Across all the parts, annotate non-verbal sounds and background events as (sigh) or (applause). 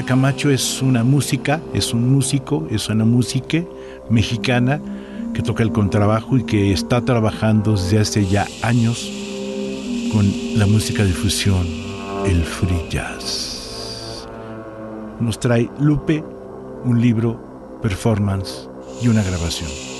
Adriana Camacho es una música, es un músico, es una música mexicana que toca el contrabajo y que está trabajando desde hace ya años con la música de fusión, el free jazz. Nos trae Lupe un libro, performance y una grabación.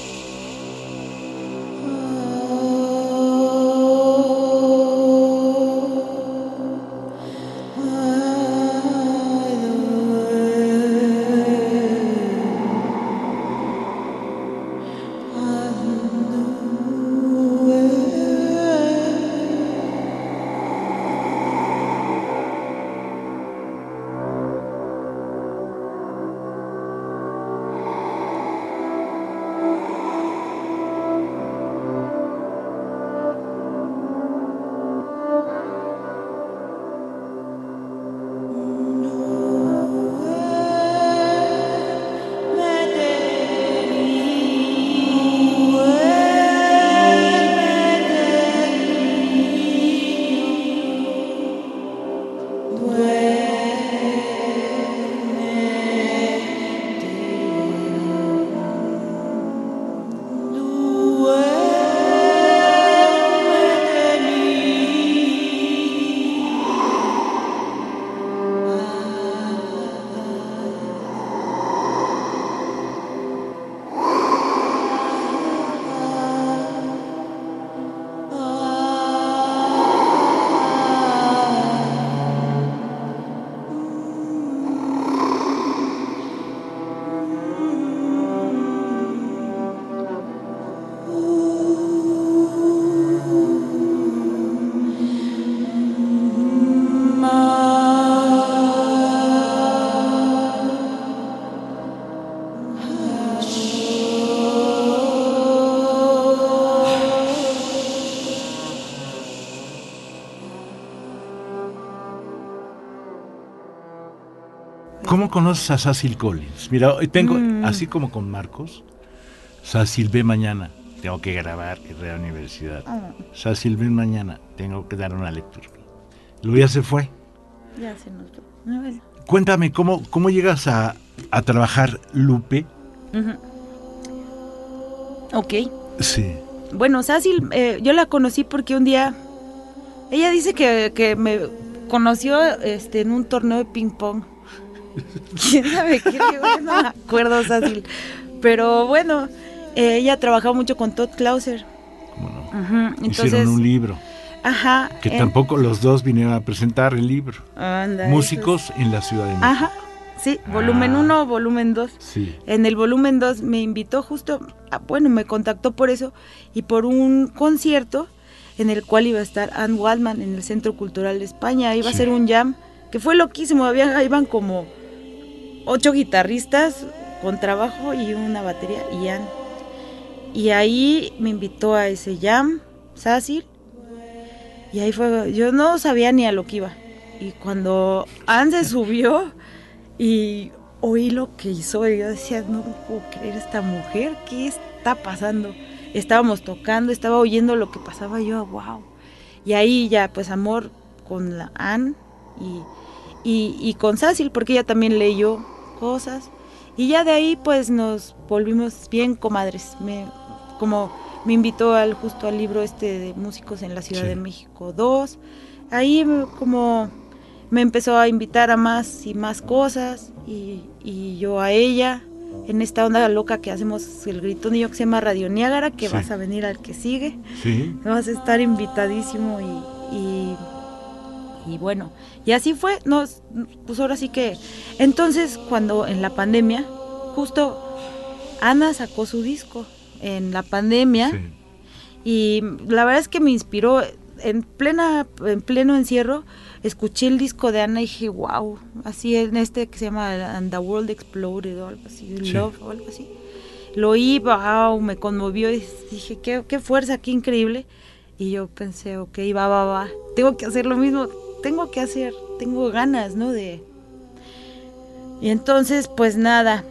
¿Cómo conoces a Cecil Collins? Mira, hoy tengo, Mm. así como con Marcos, Cecil ve mañana, tengo que grabar en la universidad. Ah. Cecil ve mañana, tengo que dar una lectura. Luego ya se fue. Ya se nos fue. Cuéntame, ¿cómo, cómo llegas a, a trabajar Lupe? Ok. Sí. Bueno, Sácil, eh, yo la conocí porque un día. Ella dice que, que me conoció este, en un torneo de ping-pong. ¿Quién sabe qué? No me acuerdo, Sácil. Pero bueno, eh, ella trabajaba mucho con Todd Clauser. ¿Cómo no? Entonces, Hicieron un libro, ajá. que tampoco los dos vinieron a presentar el libro. anda, Músicos en la Ciudad de México. Ajá. Sí, volumen Ah. 1, volumen 2. Sí. En el volumen 2 me invitó justo, ah, bueno, me contactó por eso y por un concierto en el cual iba a estar Ann Waldman en el Centro Cultural de España. Iba a ser un jam que fue loquísimo. Había, iban como ocho guitarristas con trabajo y una batería y Ann. Y ahí me invitó a ese jam, Sácil. Y ahí fue, yo no sabía ni a lo que iba. Y cuando Anne se subió y oí lo que hizo, yo decía, no puedo creer esta mujer, ¿qué está pasando? Estábamos tocando, estaba oyendo lo que pasaba, yo, wow. Y ahí ya, pues amor con la Anne y, y, con Sácil, porque ella también leyó cosas. Y ya de ahí, pues nos volvimos bien comadres. Me, como me invitó al justo al libro este de músicos en la Ciudad de México 2. Ahí como me empezó a invitar a más y más cosas y, y yo a ella en esta onda loca que hacemos el y yo que se llama Radio Niágara, que vas a venir al que sigue. Sí. Vas a estar invitadísimo y, y, y, bueno, y así fue, nos, pues ahora sí que, entonces cuando en la pandemia, justo Ana sacó su disco en la pandemia y la verdad es que me inspiró en plena en pleno encierro escuché el disco de Ana y dije wow así en este que se llama And the World Exploded o algo así Love o algo así. Lo oí wow me conmovió y dije qué, qué fuerza qué increíble y yo pensé ok va va va tengo que hacer lo mismo tengo que hacer tengo ganas no de y entonces pues nada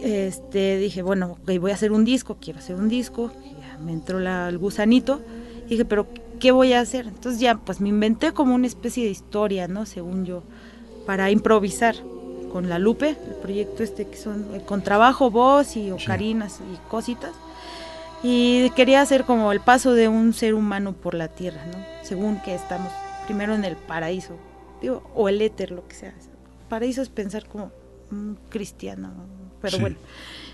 este, dije, bueno, voy a hacer un disco, quiero hacer un disco, ya me entró la, el gusanito, dije, pero ¿qué voy a hacer? Entonces ya, pues me inventé como una especie de historia, ¿no? Según yo, para improvisar con la Lupe, el proyecto este que son eh, con trabajo, voz y ocarinas y cositas. Y quería hacer como el paso de un ser humano por la tierra, ¿no? Según que estamos primero en el paraíso, digo, o el éter, lo que sea. Paraíso es pensar como un cristiano, pero bueno,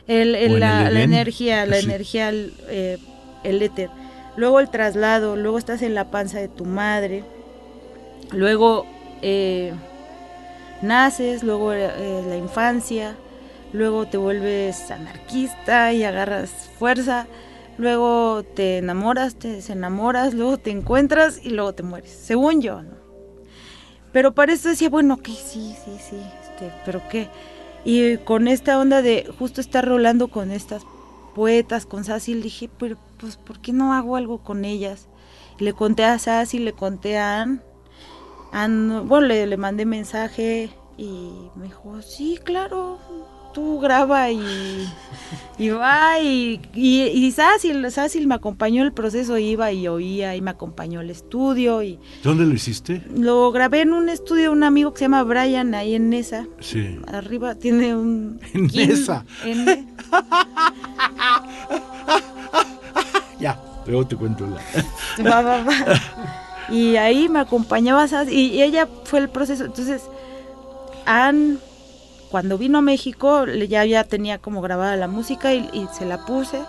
el, la, energía, la energía, eh, el éter. Luego el traslado, luego estás en la panza de tu madre, luego eh, naces, luego eh, la infancia, luego te vuelves anarquista y agarras fuerza, luego te enamoras, te desenamoras, luego te encuentras y luego te mueres, según yo, ¿no? Pero para eso decía, bueno, que sí, sí, sí, este, pero qué. Y con esta onda de justo estar rolando con estas poetas, con le dije, pero pues, ¿por qué no hago algo con ellas? le conté a Sassy, le conté a Anne, bueno, le, le mandé mensaje y me dijo, sí, claro, tú graba y, y va y, y, y Sácil, me acompañó el proceso, iba y oía y me acompañó el estudio. y ¿Dónde lo hiciste? Lo grabé en un estudio de un amigo que se llama Brian, ahí en Nesa. Sí. Arriba tiene un... (laughs) En Nesa. (laughs) ya, luego te cuento la... (laughs) va, va, va. Y ahí me acompañaba y, y ella fue el proceso. Entonces, han cuando vino a México ya, ya tenía como grabada la música y, se la puse.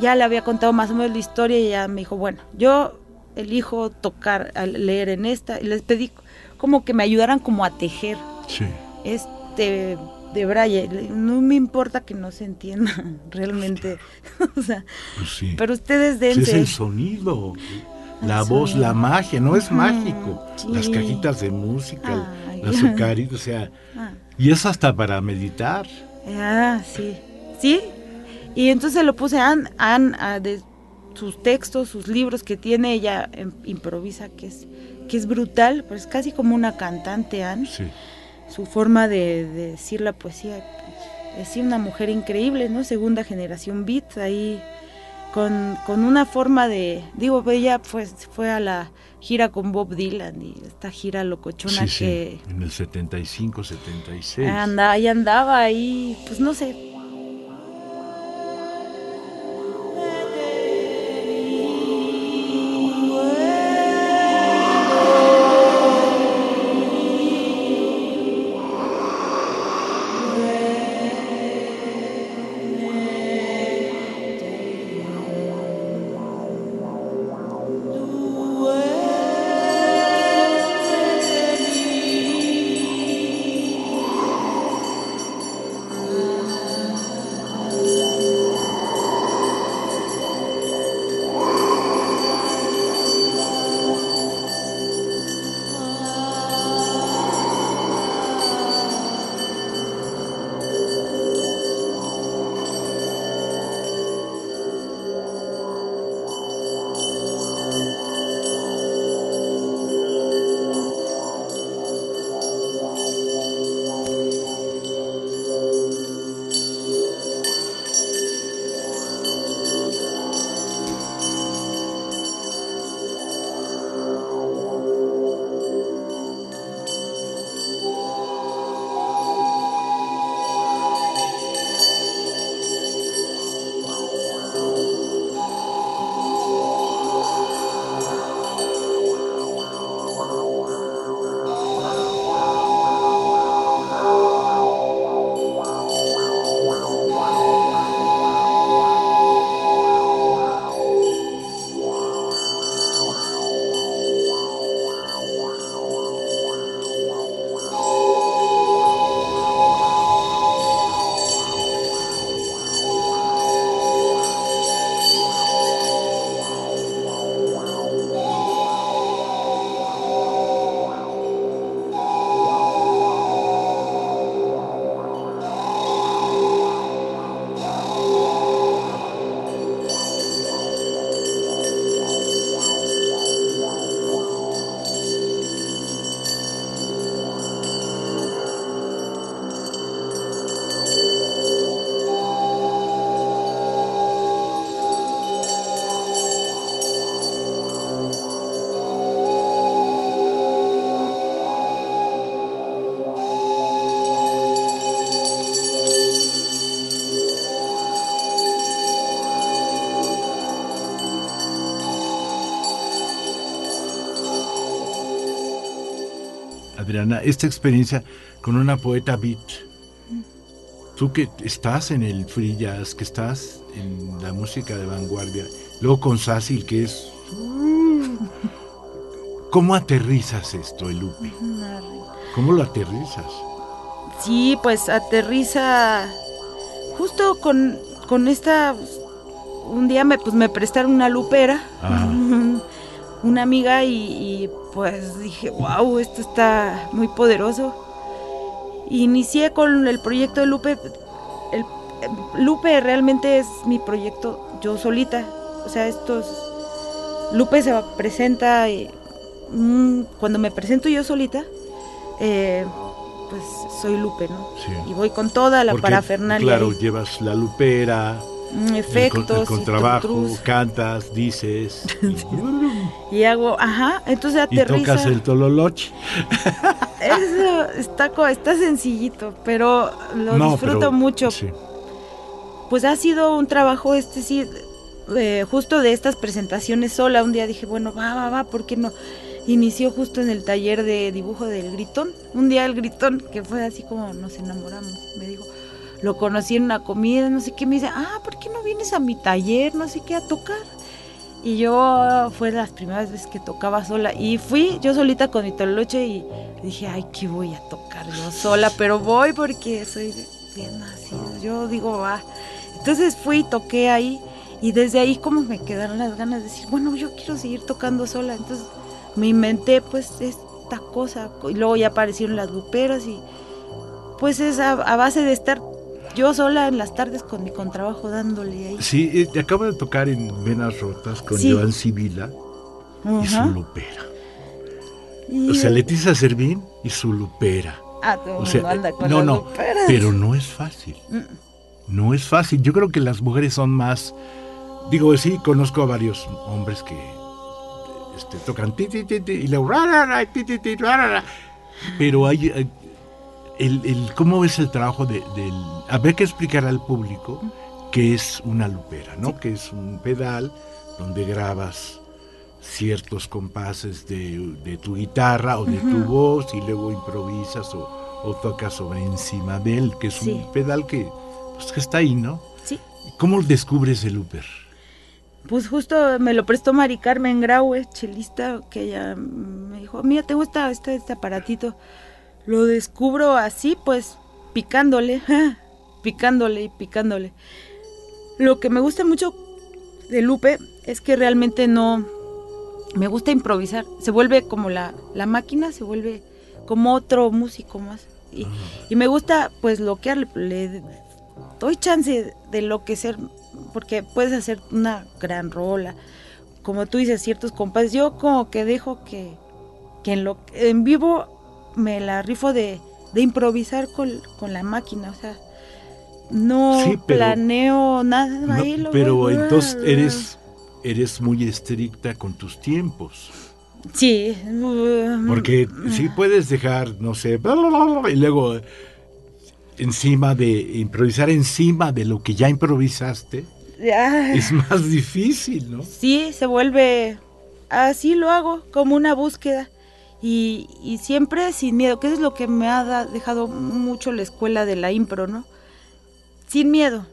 Ya le había contado más o menos la historia y ya me dijo, bueno, yo elijo tocar, leer en esta. Y les pedí como que me ayudaran como a tejer. Sí. Este de Braille, no me importa que no se entienda (laughs) realmente. (laughs) o sea, pues pero ustedes dentro. es el sonido, la voz, la magia, no es mágico. Las cajitas de música, azucaritas, o sea, ah. Y es hasta para meditar. Ah, sí. Sí. Y entonces lo puse a Anne, de sus textos, sus libros que tiene, ella em, improvisa, que es, que es brutal, pues casi como una cantante, Anne. Sí. Su forma de, decir la poesía, pues, es una mujer increíble, ¿no? Segunda generación beat, ahí con, con una forma de, digo, ella pues fue a la gira con Bob Dylan y esta gira locochona que... en el 75, 76. Anda, ahí andaba ahí, pues no sé, Esta experiencia con una poeta beat. Tú que estás en el free jazz, que estás en la música de vanguardia, luego con Sácil, que es... ¿Cómo aterrizas esto, el Lupe? ¿Cómo lo aterrizas? Sí, pues aterriza justo con, con esta... Un día me, pues, me prestaron una lupera, una amiga, y, pues dije, wow, esto está muy poderoso. Inicié con el proyecto de Lupe. El, Lupe realmente es mi proyecto yo solita. O sea, estos... Lupe se presenta y, mm, cuando me presento yo solita, eh, pues soy Lupe, ¿no? Sí. Y voy con toda la parafernalia. Claro, llevas la lupera, efectos, el, contrabajo, cantas, dices. (laughs) Y, hago, ajá, entonces aterriza. Y tocas el tololoche. Eso está, está sencillito, pero lo disfruto mucho. Pues ha sido un trabajo, este sí, eh, justo de estas presentaciones sola. Un día dije, bueno, va, va, va, ¿por qué no? inició justo en el taller de dibujo del Gritón. Un día el Gritón, que fue así como nos enamoramos, me dijo, lo conocí en una comida, no sé qué, me dice, ah, ¿por qué no vienes a mi taller, no sé qué, a tocar? Y yo fue las primeras veces que tocaba sola y fui yo solita con mi toloche y dije, ay, ¿qué voy a tocar yo sola? Pero voy porque soy bien nacido. Yo digo, va. Entonces fui y toqué ahí y desde ahí como me quedaron las ganas de decir, bueno, yo quiero seguir tocando sola. Entonces me inventé pues esta cosa y luego ya aparecieron las luperas y pues es a, base de estar yo sola en las tardes con mi contrabajo dándole ahí. Sí, eh, acabo de tocar en Venas Rotas con Joan Sibila y su lupera. o sea, Leticia Servín y su lupera. Ah, o sea, anda con no, no, pero no es fácil. Mm. No es fácil. Yo creo que las mujeres son más. Digo, sí, conozco a varios hombres que este, tocan ti, ti, ti, y luego pero hay el, cómo ves el trabajo de, del haber que explicar al público que es una lupera, ¿no? Que es un pedal donde grabas ciertos compases de, tu guitarra o de tu voz y luego improvisas o, tocas sobre encima de él, que es un pedal que, pues, que está ahí, ¿no? Sí. ¿Cómo descubres el looper? pues justo me lo prestó Mari Carmen Graue, chelista, que ella me dijo, mira, tengo esta, este, este aparatito. Lo descubro así, pues, picándole, (laughs) picándole y picándole. Lo que me gusta mucho de Lupe es que realmente no... Me gusta improvisar. Se vuelve como la, la máquina, se vuelve como otro músico más. Y, y me gusta, pues, lo que le doy chance de lo que ser porque puedes hacer una gran rola. Como tú dices, ciertos compas. Yo como que dejo que, en, lo, en vivo me la rifo de, improvisar con, la máquina. O sea, no planeo nada. pero entonces eres, eres muy estricta con tus tiempos. Sí. Porque si puedes dejar, no sé, y luego encima de improvisar encima de lo que ya improvisaste es más difícil, ¿no? Sí, se vuelve así lo hago como una búsqueda y, y siempre sin miedo, que es lo que me ha dejado mucho la escuela de la impro, ¿no? Sin miedo,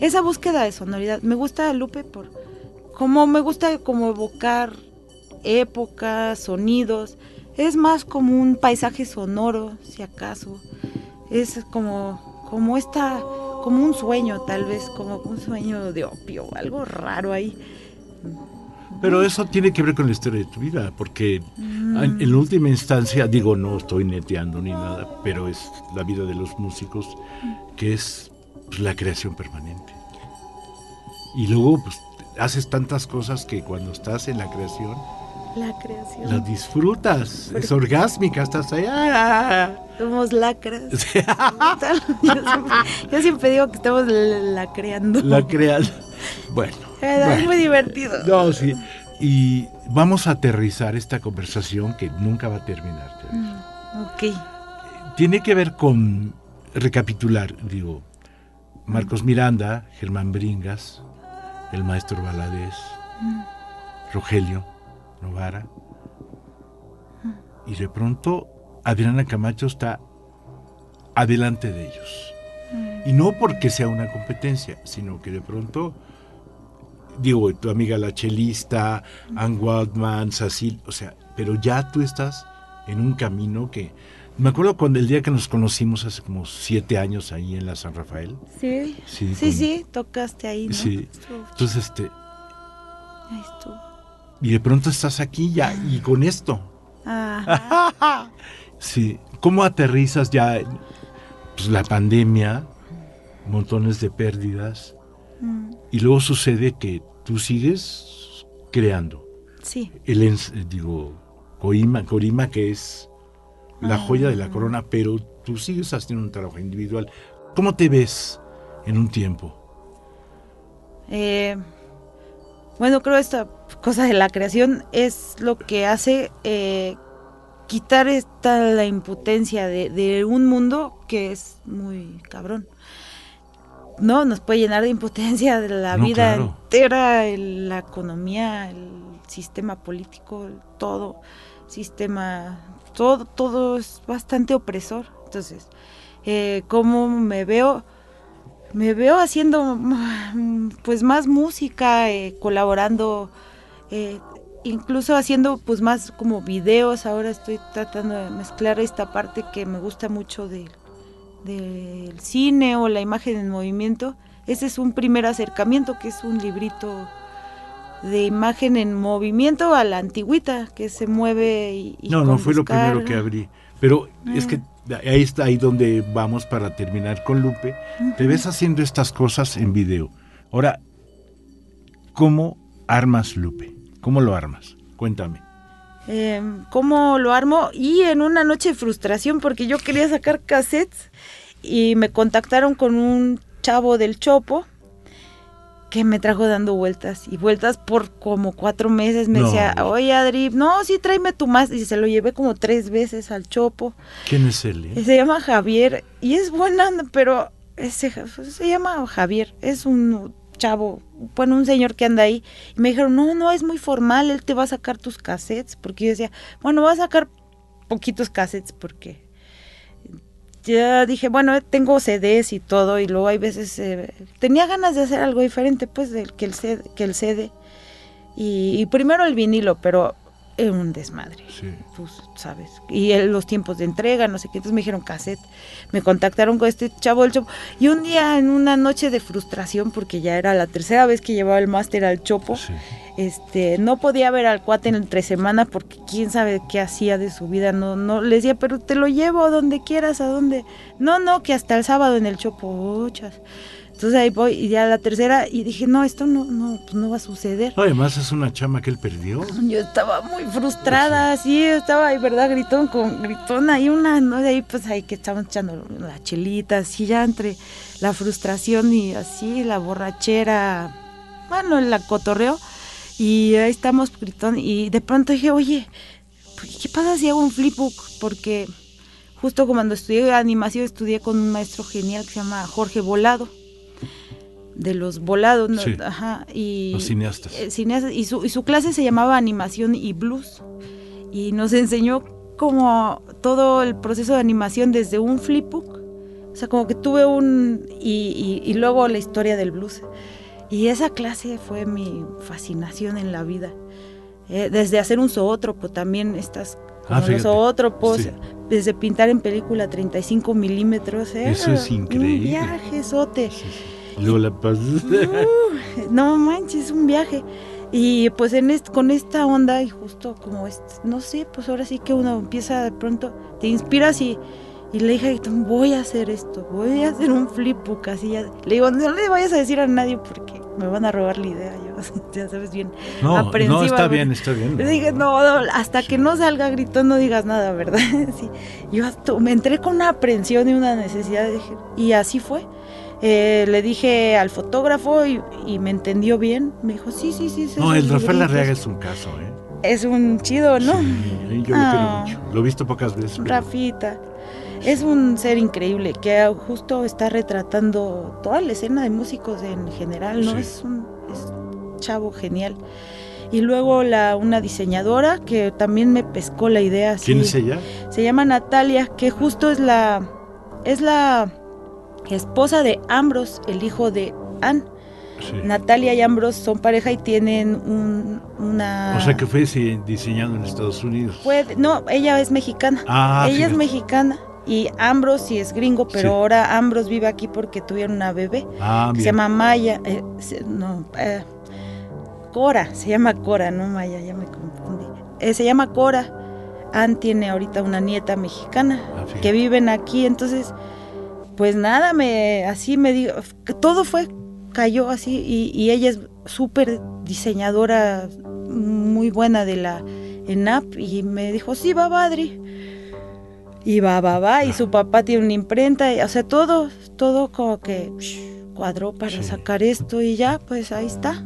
esa búsqueda de sonoridad. Me gusta Lupe por como me gusta como evocar épocas, sonidos. Es más como un paisaje sonoro, si acaso. Es como como esta como un sueño tal vez, como un sueño de opio, algo raro ahí. Pero eso tiene que ver con la historia de tu vida, porque en, en última instancia, digo, no estoy neteando ni nada, pero es la vida de los músicos, que es pues, la creación permanente. Y luego, pues, haces tantas cosas que cuando estás en la creación, La creación. disfrutas, (laughs) es orgásmica, estás ahí. ¡ah! Somos lacras. (laughs) yo, siempre, (laughs) yo siempre digo que estamos la creando. La creas. Bueno. Es bueno. muy divertido. No, sí. Y vamos a aterrizar esta conversación que nunca va a terminar. te aviso. Ok. Tiene que ver con recapitular, digo, Marcos Miranda, Germán Bringas, el maestro Valadez, Rogelio Novara. Y de pronto Adriana Camacho está adelante de ellos. Y no porque sea una competencia, sino que de pronto, digo, tu amiga la chelista, Ann Waldman, Cecil, o sea, pero ya tú estás en un camino que... Me acuerdo cuando el día que nos conocimos hace como siete años ahí en la San Rafael. Sí, Sí, sí, con- sí, tocaste ahí, ¿no? Sí. Estuvo- Entonces, este, ahí estuvo. y de pronto estás aquí ya y con esto. Ajá. (laughs) Sí. ¿Cómo aterrizas ya pues, la pandemia, montones de pérdidas, Mm, y luego sucede que tú sigues creando? Sí. El, digo, Coima, Corima, que es la joya de la corona, pero tú sigues haciendo un trabajo individual. ¿Cómo te ves en un tiempo? Eh, bueno, creo esta cosa de la creación es lo que hace eh, quitar esta la impotencia de, de un mundo que es muy cabrón. No, nos puede llenar de impotencia de la No, vida claro. entera, el- la economía, el sistema político, todo, sistema, todo, todo es bastante opresor. Entonces, eh, ¿cómo me veo? me veo haciendo mm, pues más música, eh, colaborando, eh, incluso haciendo pues más como videos. Ahora estoy tratando de mezclar esta parte que me gusta mucho del, cine o la imagen en movimiento. Ese es un primer acercamiento, que es un librito de imagen en movimiento a la antigüita, que se mueve y... y no, no fue lo primero que abrí. Pero es Ah. que ahí está ahí donde vamos para terminar con Lupe. Te ves haciendo estas cosas en video. Ahora, ¿cómo armas Lupe? ¿Cómo lo armas? Cuéntame. eh, cómo lo armo y en una noche de frustración porque yo quería sacar cassettes y me contactaron con un chavo del Chopo que me trajo dando vueltas y vueltas por como cuatro meses. Me No. decía, oye Adri, no, sí, tráeme tu más. Y se lo llevé como tres veces al Chopo. ¿Quién es él? eh? Se llama Javier y es buena, pero ese, se llama Javier, es un chavo, bueno, un señor que anda ahí. Y me dijeron, no, no, es muy formal, él te va a sacar tus cassettes. Porque yo decía, bueno, va a sacar poquitos cassettes porque ya dije, bueno, tengo CDs y todo y luego hay veces eh, tenía ganas de hacer algo diferente pues del que el CD, que el CD. Y, y primero el vinilo, pero es un desmadre Sí. pues, ¿sabes? Y el- los tiempos de entrega, no sé qué. Entonces me dijeron cassette. Me contactaron con este chavo del Chopo. Y un día, en una noche de frustración, porque ya era la tercera vez que llevaba el máster al Chopo, Sí. este, no podía ver al cuate en entre semana porque quién sabe qué hacía de su vida. No, no, le decía, pero te lo llevo a donde quieras, a donde. No, no, que hasta el sábado en el Chopo. ochas. Entonces ahí voy, y ya la tercera, y dije, no, esto no, no, pues no va a suceder. No, además es una chama que él perdió. (laughs) Yo estaba muy frustrada, sí, estaba ahí, ¿verdad? Gritón con gritón ahí una, ¿no? De ahí pues ahí que estábamos echando la chelita, así ya entre la frustración y así la borrachera, bueno, el cotorreo. Y ahí estamos gritón y de pronto dije, oye, pues, ¿qué pasa si hago un flipbook? Porque justo cuando estudié animación estudié con un maestro genial que se llama Jorge Volado. De los volados, ¿no? Sí. Ajá. Y, Los cineastas. eh, cineastas, y, su, y su clase se llamaba animación y blues. Y nos enseñó como todo el proceso de animación desde un flipbook O sea, como que tuve un... Y, y, y luego la historia del blues. Y esa clase fue mi fascinación en la vida. Eh, desde hacer un zoótropo también estas Ah, los zoótropos, Sí. desde pintar en película 35 milímetros. era Eso es increíble. Un viaje, sote. Sí, sí. Luego la. Uh, no manches, un viaje. Y pues en est- con esta onda y justo como es, no sé, pues ahora sí que uno empieza de pronto, te inspiras y, y le dije, a voy a hacer esto, voy a hacer un flipbook así. Ya. Le digo, no le vayas a decir a nadie porque me van a robar la idea, yo, (laughs) ya sabes bien. No, no, está bien, está bien. Le dije, no, no, hasta que no salga grito no digas nada, ¿verdad? (laughs) Sí. Yo hasta- me entré con una aprensión y una necesidad, y así fue. Eh, le dije al fotógrafo y, y me entendió bien. Me dijo, sí, sí, sí. sí, No, el Rafael libritos". Arriaga es un caso, ¿eh? Es un chido, ¿no? Sí, yo Ah. lo quiero mucho. Lo he visto pocas veces. pero- Rafita. Es un ser increíble que justo está retratando toda la escena de músicos en general, ¿no? Sí. Es un es chavo genial. Y luego la, una diseñadora que también me pescó la idea. ¿Quién es ella? Se llama Natalia, que justo es la es la esposa de Ambros, el hijo de Anne. Sí. Natalia y Ambros son pareja y tienen un, una O sea que fue diseñado en Estados Unidos. No, ella es mexicana. Ah, ella es mexicana y Ambros sí es gringo, pero Sí. ahora Ambros vive aquí porque tuvieron una bebé. Ah, que se llama Maya, eh, no, eh, Cora, se llama Cora, no Maya, ya me confundí. Eh, se llama Cora. Ann tiene ahorita una nieta mexicana Ah, que viven aquí, entonces, pues nada, me así me digo, que todo fue, cayó así y, y ella es súper diseñadora, muy buena de la ENAP y me dijo, sí, va, va, Adri. Y va, va, va, y su papá tiene una imprenta, y, o sea, todo, todo como que cuadró para Sí. sacar esto y ya, pues ahí está.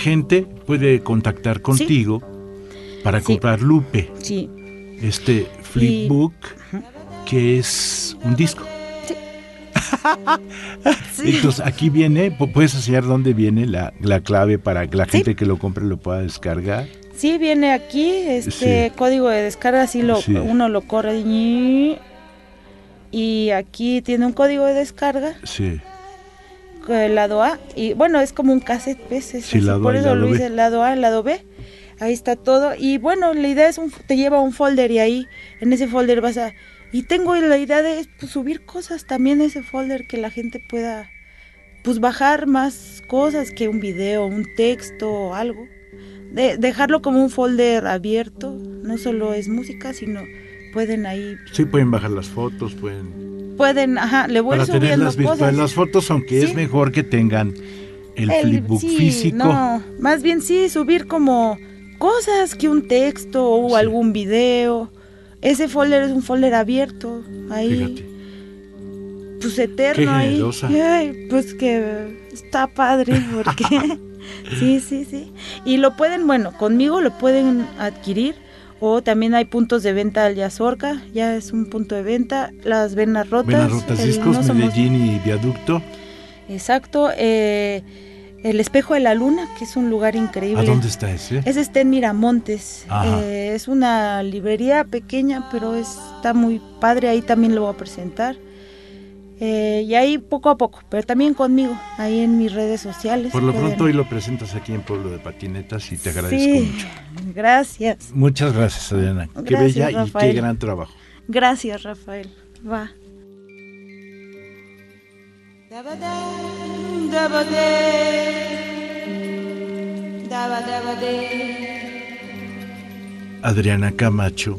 Gente puede contactar contigo para Sí. comprar Lupe, Sí, este flipbook que es un disco. (laughs) sí. Entonces aquí viene, pu- puedes enseñar dónde viene la, la clave para que la gente que lo compre lo pueda descargar. Sí, viene aquí, este código de descarga, sí lo, uno lo corre y aquí tiene un código de descarga, Sí, el lado A, y bueno, es como un cassette, ¿ves? Es Sí, así, lado por A eso lado lo hice el lado A, el lado B, ahí está todo, y bueno, la idea es, un, te lleva a un folder y ahí, en ese folder vas a, y tengo la idea de pues, subir cosas también a ese folder que la gente pueda, pues bajar más cosas que un video, un texto o algo. De, dejarlo como un folder abierto, no solo es música, sino pueden ahí, sí pueden bajar las fotos, pueden... pueden, ajá, le voy Para subiendo tenerlas cosas. virtuales las fotos, aunque es Sí. mejor que tengan el, El- flipbook sí, físico. No, más bien sí, subir como cosas que un texto o Sí. algún video. Ese folder es un folder abierto, ahí, Fíjate. pues eterno Qué ahí. Ay, pues que está padre, porque (laughs) (laughs) sí, sí, sí. Y lo pueden, bueno, conmigo lo pueden adquirir. O también hay puntos de venta al Yazorca, ya es un punto de venta. Las venas rotas. Venas Rotas Discos, No Somos- Medellín y Viaducto. Exacto. eh, el Espejo de la Luna, que es un lugar increíble. ¿A dónde está ese? Ese está en Miramontes. Eh, es una librería pequeña, pero está muy padre. Ahí también lo voy a presentar. Eh, y ahí poco a poco, pero también conmigo, ahí en mis redes sociales. Por lo pueden- pronto hoy lo presentas aquí en Pueblo de Patinetas y te agradezco Sí, mucho. gracias. Muchas gracias, Adriana. Qué bella y qué gran trabajo. Gracias, Rafael. Va. Adriana Camacho,